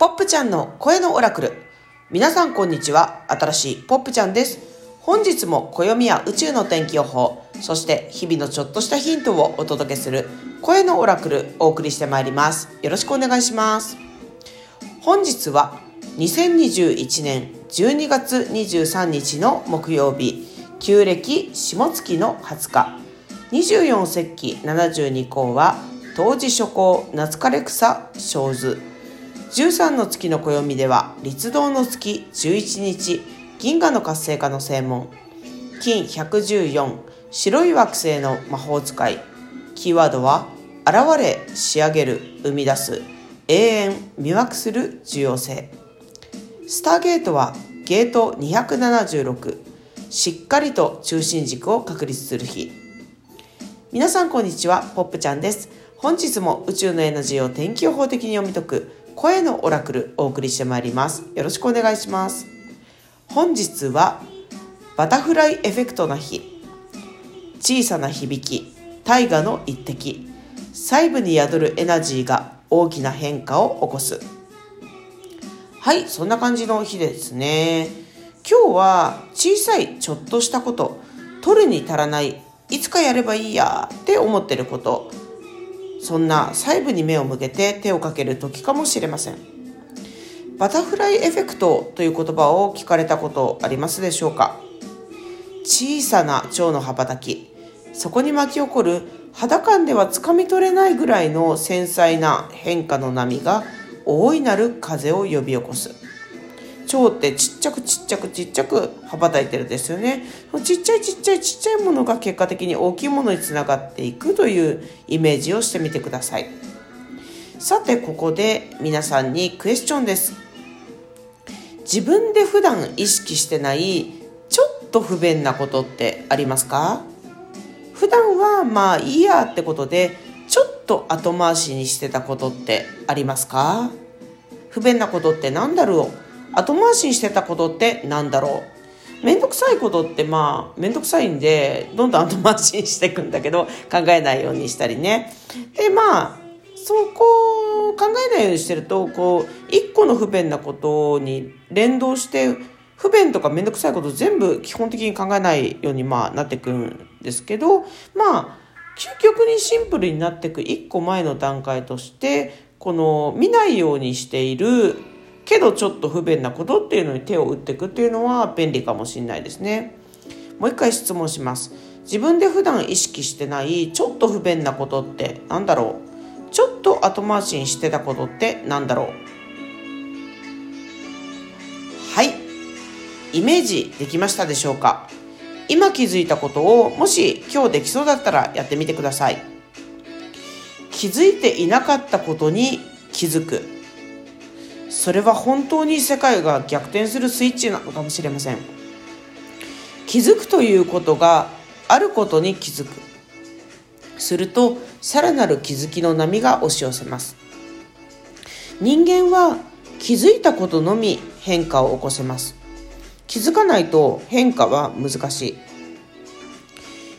ポップちゃんの声のオラクル。皆さんこんにちは。新しいポップちゃんです。本日も暦や宇宙の天気予報、そして日々のちょっとしたヒントをお届けする声のオラクルお送りしてまいります。よろしくお願いします。本日は2021年12月23日の木曜日、旧暦下月の20日、24節気72項は、冬至初行夏枯れ草小図13の月の暦では立道の月11日銀河の活性化の正門。金114白い惑星の魔法使い。キーワードは現れ仕上げる生み出す。永遠魅惑する重要性。スターゲートはゲート276しっかりと中心軸を確立する日。皆さんこんにちはポップちゃんです。本日も宇宙のエナジーを天気予報的に読み解く声のオラクルお送りしてまいります。よろしくお願いします。本日はバタフライエフェクトな日。小さな響き大河の一滴。細部に宿るエナジーが大きな変化を起こす。はいそんな感じの日ですね。今日は小さいちょっとしたこと取るに足らないいつかやればいいやって思ってること。そんな細部に目を向けて手をかける時かもしれません。バタフライエフェクトという言葉を聞かれたことありますでしょうか？小さな蝶の羽ばたき。そこに巻き起こる肌感ではつかみ取れないぐらいの繊細な変化の波が大いなる風を呼び起こす。蝶ってちっちゃくちっちゃくちっちゃく羽ばたいてるんですよね。ちっちゃいちっちゃいちっちゃいものが結果的に大きいものにつながっていくというイメージをしてみてください。さてここで皆さんにクエスチョンです。自分で普段意識してないちょっと不便なことってありますか？普段はまあいいやってことでちょっと後回しにしてたことってありますか？不便なことって何だろう？後回しにしてたことって何だろう？めんどくさいことってまあめんどくさいんでどんどん後回しにしていくんだけど考えないようにしたりね。でまあそこを考えないようにしてるとこう一個の不便なことに連動して不便とかめんどくさいこと全部基本的に考えないようにまあなっていくんですけどまあ究極にシンプルになっていく一個前の段階としてこの見ないようにしているけどちょっと不便なことっていうのに手を打っていくっていうのは便利かもしれないですね。もう一回質問します。自分で普段意識してないちょっと不便なことって何だろう？ちょっと後回しにしてたことって何だろう？はい。イメージできましたでしょうか？今気づいたことをもし今日できそうだったらやってみてください。気づいていなかったことに気づく。それは本当に世界が逆転するスイッチなのかもしれません。気づくということがあることに気づく。するとさらなる気づきの波が押し寄せます。人間は気づいたことのみ変化を起こせます。気づかないと変化は難しい。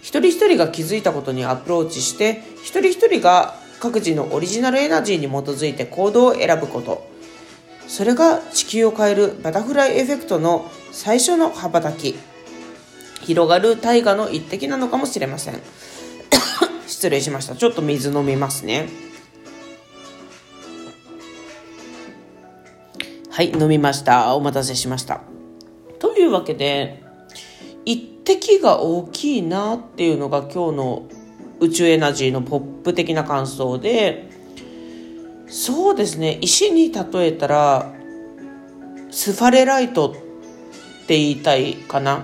一人一人が気づいたことにアプローチして一人一人が各自のオリジナルエナジーに基づいて行動を選ぶこと。それが地球を変えるバタフライエフェクトの最初の羽ばたき広がる大河の一滴なのかもしれません。失礼しました。ちょっと水飲みますね。はい飲みました。お待たせしました。というわけで一滴が大きいなっていうのが今日の宇宙エナジーのポップ的な感想でそうですね。石に例えたらスファレライトって言いたいかな。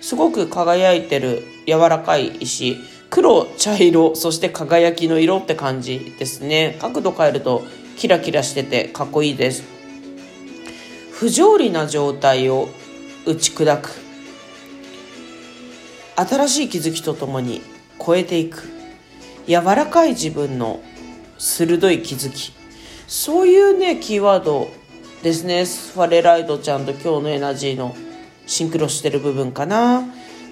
すごく輝いてる柔らかい石。黒茶色そして輝きの色って感じですね。角度変えるとキラキラしててかっこいいです。不条理な状態を打ち砕く。新しい気づきとともに超えていく。柔らかい自分の鋭い気づき。そういうね、キーワードですね。ファレライドちゃんと今日のエナジーのシンクロしてる部分かな。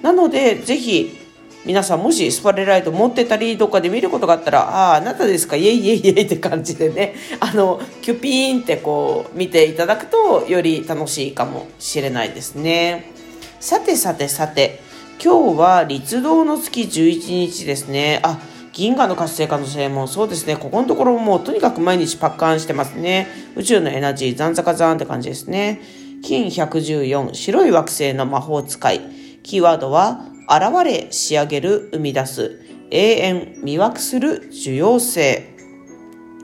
なので、ぜひ、皆さんもしスパレライト持ってたりどっかで見ることがあったらあああなたですか？イエイイエイイエイって感じでねあのキュピーンってこう見ていただくとより楽しいかもしれないですねさてさてさて今日は立道の月11日ですねあ銀河の活性化の性もそうですね。ここのところもうとにかく毎日パッカーンしてますね。宇宙のエナジーザンザカザーンって感じですね。金114白い惑星の魔法使い。キーワードは現れ仕上げる生み出す。永遠魅惑する受容性。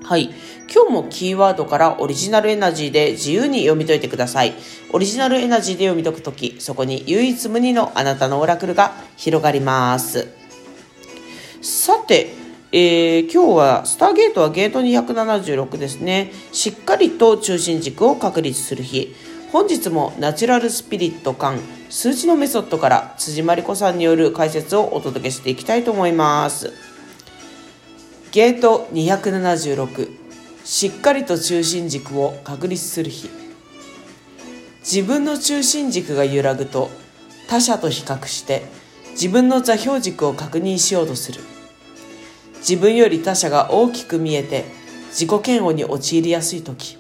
はい。今日もキーワードからオリジナルエナジーで自由に読み解いてください。オリジナルエナジーで読み解くときそこに唯一無二のあなたのオラクルが広がります。さてえー、今日はスターゲートはゲート276ですね。しっかりと中心軸を確立する日。本日もナチュラルスピリット感数字のメソッドから辻真理子さんによる解説をお届けしていきたいと思います。ゲート276しっかりと中心軸を確立する日。自分の中心軸が揺らぐと他者と比較して自分の座標軸を確認しようとする自分より他者が大きく見えて自己嫌悪に陥りやすい時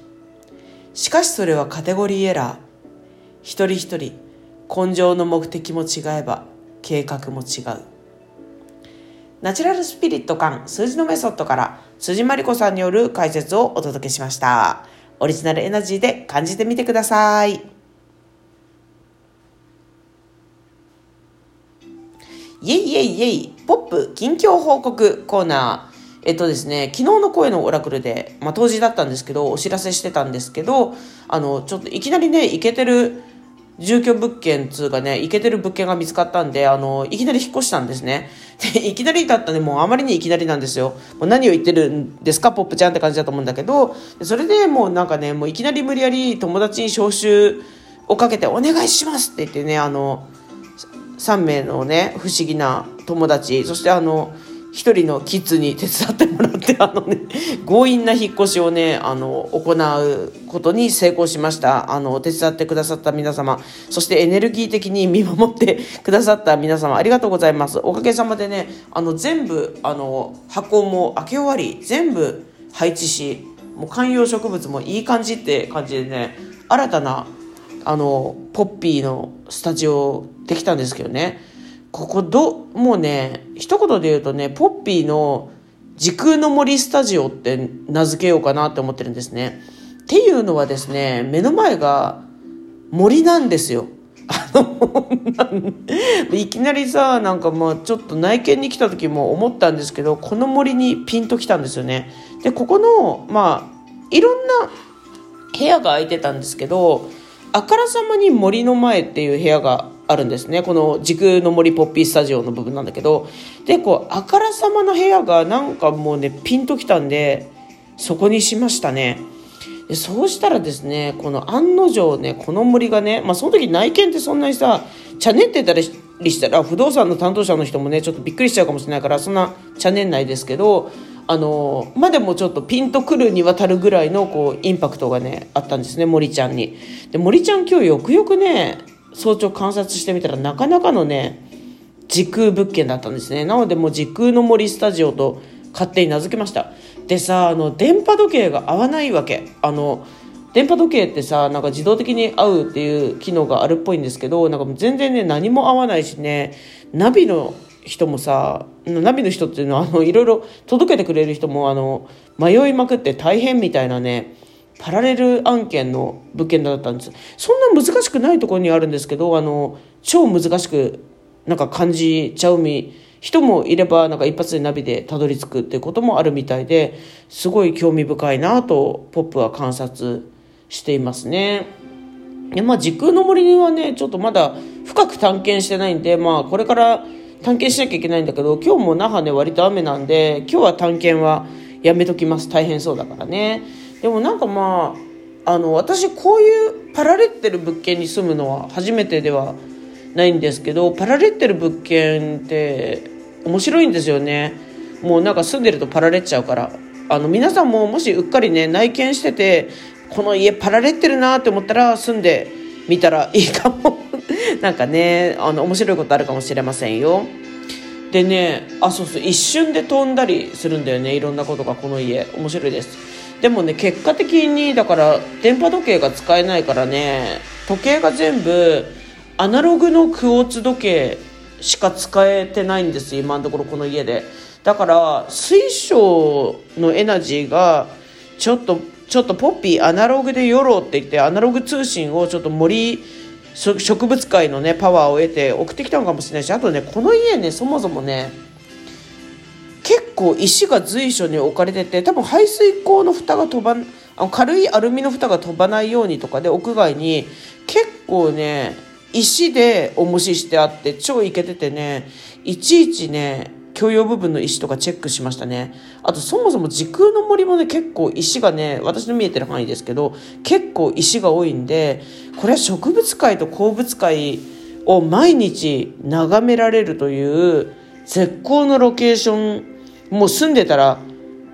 しかしそれはカテゴリーエラー。一人一人、根性の目的も違えば、計画も違う。ナチュラルスピリット感数字のメソッドから辻真理子さんによる解説をお届けしました。オリジナルエナジーで感じてみてください。イェイイェイイェイポップ近況報告コーナー。えっとですね、昨日の声のオラクルで、まあ、当時だったんですけど、お知らせしてたんですけど、あの、ちょっといきなりね、いけてる住居物件つうかね、いけてる物件が見つかったんで、あの、いきなり引っ越したんですね。で、いきなりだったね、もうあまりにいきなりなんですよ。もう何を言ってるんですか、ポップちゃんって感じだと思うんだけど、それでもうなんかね、もういきなり無理やり友達に招集をかけて、お願いしますって言ってね、あの、3名のね、不思議な友達、そしてあの、一人のキッズに手伝ってもらって あのね強引な引っ越しをねあの行うことに成功しました。あの手伝ってくださった皆様。そしてエネルギー的に 見守ってくださった皆様ありがとうございます。おかげさまでねあの全部あの箱も開け終わり全部配置しもう観葉植物もいい感じって感じでね新たなあのポッピーのスタジオできたんですけどねここど、もうね、一言で言うとね、ポッピーの時空の森スタジオって名付けようかなって思ってるんですね。っていうのはですね、目の前が森なんですよ。あの、いきなりさ、なんかまあちょっと内見に来た時も思ったんですけど、この森にピンときたんですよね。で、ここの、まあ、いろんな部屋が空いてたんですけど、あからさまに森の前っていう部屋があるんですね。この時空の森ポッピースタジオの部分なんだけど。でこうあからさまの部屋がなんかもうねピンときたんでそこにしましたね。でそうしたらですねこの案の定ねこの森がねまあその時内見ってそんなにさチャネってたりしたら不動産の担当者の人もねちょっとびっくりしちゃうかもしれないからそんなチャネんないですけどあのまでもちょっとピンとくるにわたるぐらいのこうインパクトがねあったんですね森ちゃんに。で森ちゃん今日よくよくね早朝観察してみたらなかなかのね時空物件だったんですね。なのでもう時空の森スタジオと勝手に名付けました。でさあの電波時計が合わないわけ。あの電波時計ってさなんか自動的に合うっていう機能があるっぽいんですけどなんかもう全然ね何も合わないしねナビの人もさナビの人っていうのはあのいろいろ届けてくれる人もあの迷いまくって大変みたいなねパラレル案件の物件だったんです。そんな難しくないところにあるんですけど、あの、超難しくなんか感じちゃうみ、人もいればなんか一発でナビでたどり着くっていうこともあるみたいで、すごい興味深いなとポップは観察していますね。でまあ時空の森はね、ちょっとまだ深く探検してないんで、まあこれから探検しなきゃいけないんだけど、今日も那覇ね割と雨なんで、今日は探検はやめときます。大変そうだからね。でもなんかまああの私こういうパラレってる物件に住むのは初めてではないんですけどパラレってる物件って面白いんですよねもうなんか住んでるとパラレっちゃうからあの皆さんももしうっかりね内見しててこの家パラレってるなって思ったら住んでみたらいいかも。なんかねあの面白いことあるかもしれませんよ。でねあそうそう一瞬で飛んだりするんだよね。いろんなことがこの家。面白いです。でもね結果的にだから電波時計が使えないからね時計が全部アナログのクォーツ時計しか使えてないんです。今のところこの家で。だから水晶のエナジーがちょっとちょっとポッピーアナログでよろうって言ってアナログ通信をちょっと森植物界のねパワーを得て送ってきたのかもしれないしあとねこの家ねそもそもね結構石が随所に置かれてて多分排水口の蓋が飛ばあの軽いアルミの蓋が飛ばないようにとかで屋外に結構ね石で重ししてあって超イケててねいちいちね共用部分の石とかチェックしましたね。あとそもそも時空の森もね結構石がね私の見えてる範囲ですけど結構石が多いんでこれは植物界と鉱物界を毎日眺められるという絶好のロケーション。もう住んでたら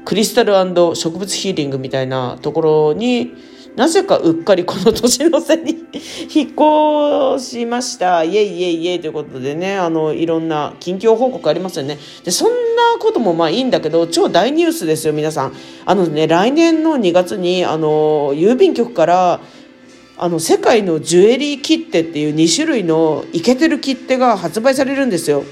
クリスタル植物ヒーリングみたいなところになぜかうっかりこの年の瀬に 引っ越しました。イエイイエイイエイということでね、あの、いろんな近況報告ありますよね。で、そんなこともまあいいんだけど、超大ニュースですよ、皆さん。あのね、来年の2月に、あの、郵便局から、あの、世界のジュエリー切手っていう2種類のイケてる切手が発売されるんですよ。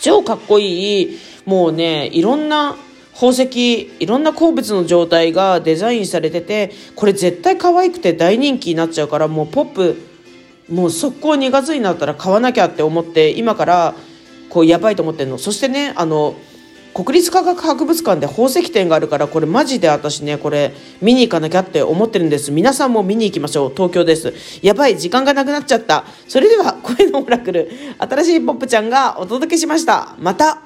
超かっこいい、もうね、いろんな宝石、いろんな鉱物の状態がデザインされてて、これ絶対可愛くて大人気になっちゃうから、もうポップ、もう速攻2月になったら買わなきゃって思って、今からこうやばいと思ってんの。そしてね、あの、国立科学博物館で宝石展があるから、これマジで私ね、これ見に行かなきゃって思ってるんです。皆さんも見に行きましょう。東京です。やばい、時間がなくなっちゃった。それでは、声のオラクル、新しいポップちゃんがお届けしました。また